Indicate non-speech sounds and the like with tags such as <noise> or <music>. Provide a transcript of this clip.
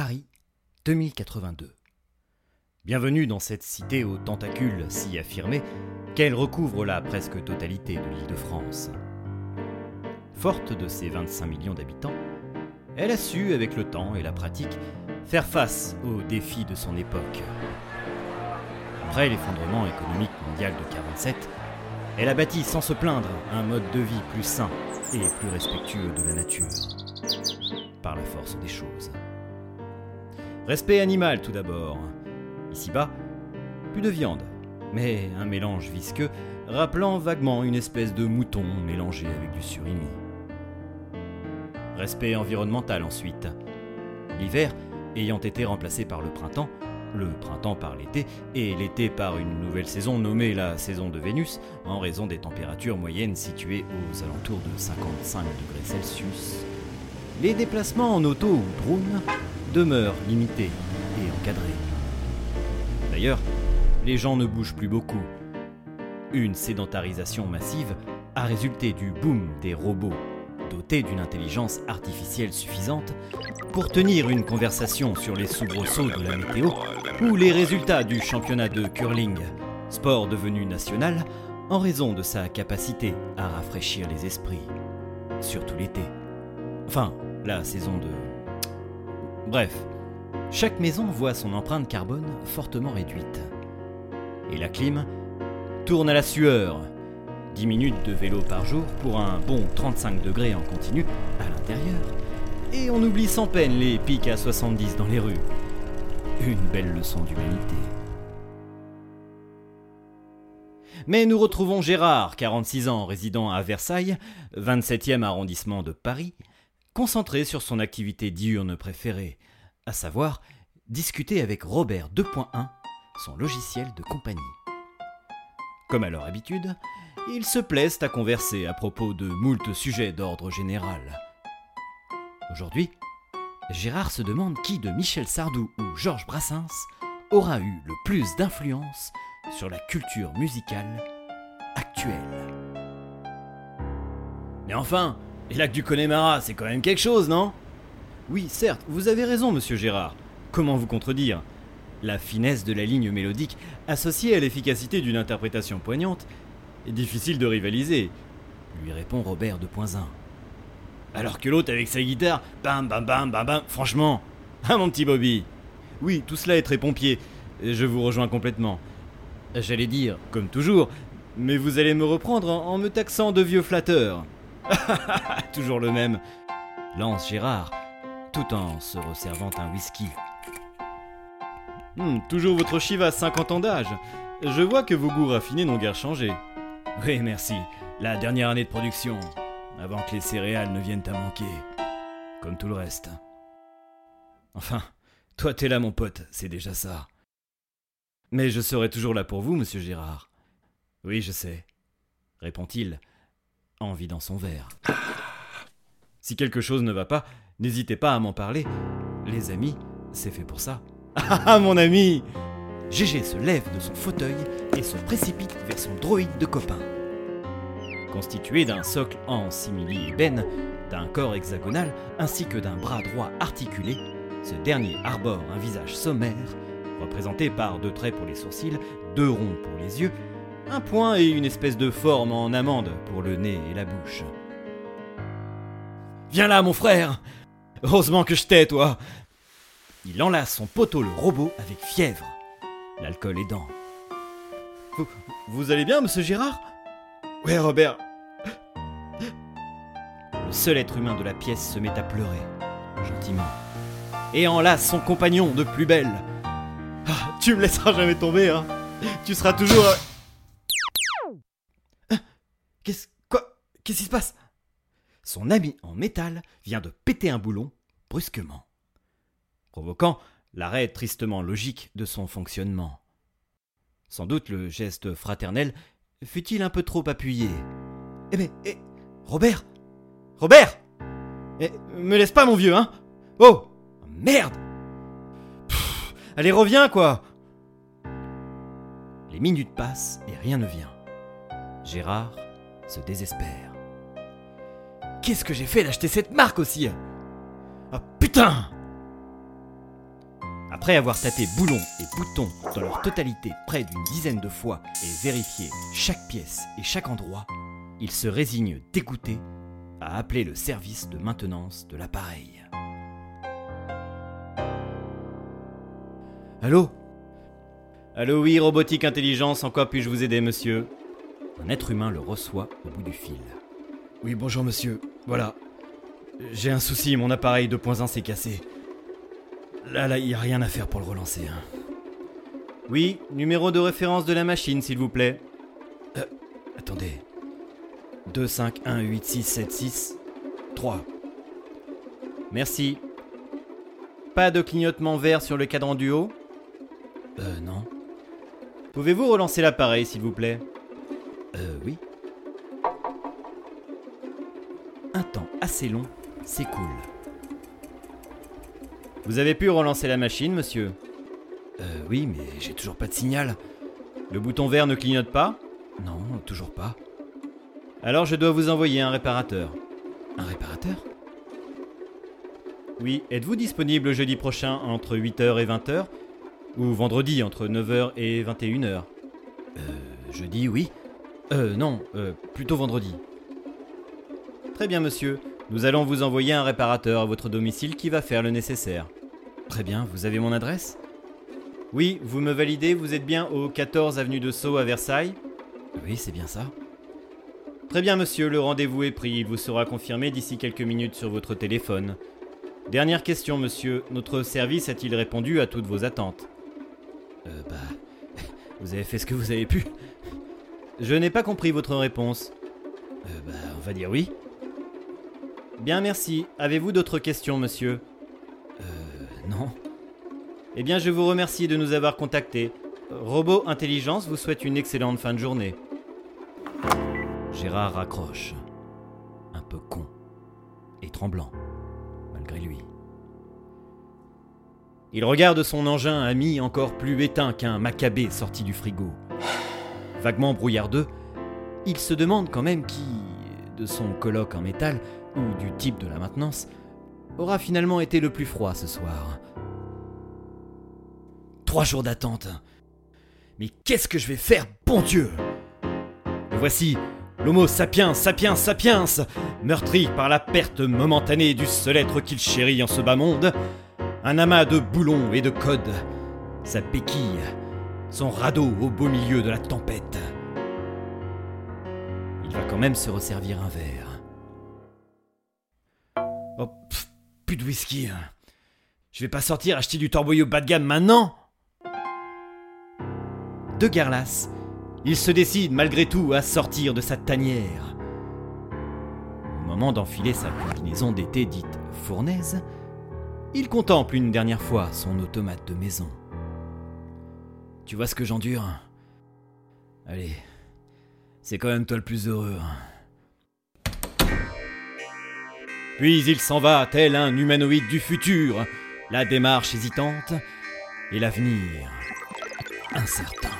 Paris 2082. Bienvenue dans cette cité aux tentacules si affirmés qu'elle recouvre la presque totalité de l'île de France. Forte de ses 25 millions d'habitants, elle a su, avec le temps et la pratique, faire face aux défis de son époque. Après l'effondrement économique mondial de 47, elle a bâti sans se plaindre un mode de vie plus sain et plus respectueux de la nature, par la force des choses. Respect animal tout d'abord. Ici-bas, plus de viande, mais un mélange visqueux rappelant vaguement une espèce de mouton mélangé avec du surimi. Respect environnemental ensuite. L'hiver ayant été remplacé par le printemps, le printemps par l'été, et l'été par une nouvelle saison nommée la saison de Vénus, en raison des températures moyennes situées aux alentours de 55 degrés Celsius. Les déplacements en auto ou drone demeurent limités et encadrés. D'ailleurs, les gens ne bougent plus beaucoup. Une sédentarisation massive a résulté du boom des robots dotés d'une intelligence artificielle suffisante pour tenir une conversation sur les soubresauts de la météo ou les résultats du championnat de curling, sport devenu national en raison de sa capacité à rafraîchir les esprits, surtout l'été. Enfin, la saison de... Bref, chaque maison voit son empreinte carbone fortement réduite. Et la clim tourne à la sueur, 10 minutes de vélo par jour pour un bon 35 degrés en continu à l'intérieur. Et on oublie sans peine les pics à 70 dans les rues. Une belle leçon d'humanité. Mais nous retrouvons Gérard, 46 ans, résident à Versailles, 27e arrondissement de Paris, concentré sur son activité diurne préférée, à savoir discuter avec Robert 2.1, son logiciel de compagnie. Comme à leur habitude, ils se plaisent à converser à propos de moult sujets d'ordre général. Aujourd'hui, Gérard se demande qui de Michel Sardou ou Georges Brassens aura eu le plus d'influence sur la culture musicale actuelle. Mais enfin, les lacs du Connemara, c'est quand même quelque chose, non? Oui, certes, vous avez raison, monsieur Gérard. Comment vous contredire? La finesse de la ligne mélodique, associée à l'efficacité d'une interprétation poignante, est difficile de rivaliser, lui répond Robert 2.1. Alors que l'autre avec sa guitare, bam bam bam bam bam, franchement, hein mon petit Bobby? Oui, tout cela est très pompier, je vous rejoins complètement. J'allais dire, comme toujours, mais vous allez me reprendre en, en me taxant de vieux flatteur. <laughs> toujours le même, lance Gérard, tout en se resservant un whisky. Hmm, toujours votre Shiva 50 ans d'âge. Je vois que vos goûts raffinés n'ont guère changé. Oui, merci. La dernière année de production, avant que les céréales ne viennent à manquer. Comme tout le reste. Enfin, toi t'es là mon pote, c'est déjà ça. Mais je serai toujours là pour vous, monsieur Gérard. Oui, je sais, répond-il, en vidant son verre. Si quelque chose ne va pas, n'hésitez pas à m'en parler. Les amis, c'est fait pour ça. <laughs> Ah, mon ami Gégé se lève de son fauteuil et se précipite vers son droïde de copain. Constitué d'un socle en simili-ébène, d'un corps hexagonal ainsi que d'un bras droit articulé, ce dernier arbore un visage sommaire, représenté par deux traits pour les sourcils, deux ronds pour les yeux, un point et une espèce de forme en amande pour le nez et la bouche. Viens là, mon frère Heureusement que je t'ai, toi Il enlace son poteau le robot avec fièvre l'alcool aidant. Vous, vous allez bien, monsieur Gérard? Ouais, Robert. Le seul être humain de la pièce se met à pleurer, gentiment, et enlace son compagnon de plus belle. Ah, tu me laisseras jamais tomber, hein Tu seras toujours. Qu'est-ce. Quoi? Qui se passe? Son ami en métal vient de péter un boulon brusquement, provoquant l'arrêt tristement logique de son fonctionnement. Sans doute le geste fraternel fut-il un peu trop appuyé. Eh mais, eh, Robert Robert eh, Me laisse pas, mon vieux, hein? Oh Merde Allez, reviens, quoi Les minutes passent et rien ne vient. Gérard se désespère. Qu'est-ce que j'ai fait d'acheter cette marque aussi Ah putain Après avoir tâté boulons et boutons dans leur totalité près d'une dizaine de fois et vérifié chaque pièce et chaque endroit, il se résigne dégoûté à appeler le service de maintenance de l'appareil. Allô? Allô, oui, robotique intelligence, en quoi puis-je vous aider, monsieur? Un être humain le reçoit au bout du fil. Oui, bonjour, monsieur. Voilà. J'ai un souci, mon appareil 2.1 s'est cassé. Là, là, il n'y a rien à faire pour le relancer. Hein. Oui, numéro de référence de la machine, s'il vous plaît. Euh, attendez. 2, 5, 1, 8, 6, 7, 6, 3. Merci. Pas de clignotement vert sur le cadran du haut? Euh, non. Pouvez-vous relancer l'appareil, s'il vous plaît? Euh, oui. Un temps assez long s'écoule. Vous avez pu relancer la machine, monsieur? Euh, oui, mais j'ai toujours pas de signal. Le bouton vert ne clignote pas? Non, toujours pas. Alors je dois vous envoyer un réparateur. Un réparateur? Oui, êtes-vous disponible jeudi prochain entre 8h et 20h Ou vendredi entre 9h et 21h Euh, jeudi, oui. Euh, non, euh, plutôt vendredi. Très bien, monsieur. Nous allons vous envoyer un réparateur à votre domicile qui va faire le nécessaire. Très bien, vous avez mon adresse? Oui, vous me validez, vous êtes bien au 14 avenue de Sceaux à Versailles Oui, c'est bien ça. Très bien, monsieur, le rendez-vous est pris. Il vous sera confirmé d'ici quelques minutes sur votre téléphone. Dernière question, monsieur. Notre service a-t-il répondu à toutes vos attentes? Euh, bah. <laughs> Vous avez fait ce que vous avez pu. Je n'ai pas compris votre réponse. Euh, bah, on va dire oui. Bien, merci. Avez-vous d'autres questions, monsieur? Euh, non. Eh bien, je vous remercie de nous avoir contactés. Robot Intelligence vous souhaite une excellente fin de journée. Gérard raccroche, un peu con et tremblant, malgré lui. Il regarde son engin ami encore plus éteint qu'un macabé sorti du frigo. Vaguement brouillardeux, il se demande quand même qui, de son colloque en métal ou du type de la maintenance, aura finalement été le plus froid ce soir. Trois jours d'attente. Mais qu'est-ce que je vais faire, bon Dieu voici, l'Homo sapiens sapiens sapiens, meurtri par la perte momentanée du seul être qu'il chérit en ce bas monde, un amas de boulons et de codes, sa béquille, son radeau au beau milieu de la tempête. Il va quand même se resservir un verre. Oh, pff, plus de whisky. hein. Je vais pas sortir acheter du torboyau bas de gamme maintenant De Garlas, il se décide malgré tout à sortir de sa tanière. Au moment d'enfiler sa combinaison d'été dite fournaise, il contemple une dernière fois son automate de maison. Tu vois ce que j'endure Allez, c'est quand même toi le plus heureux. hein. Puis il s'en va tel un humanoïde du futur, la démarche hésitante et l'avenir incertain.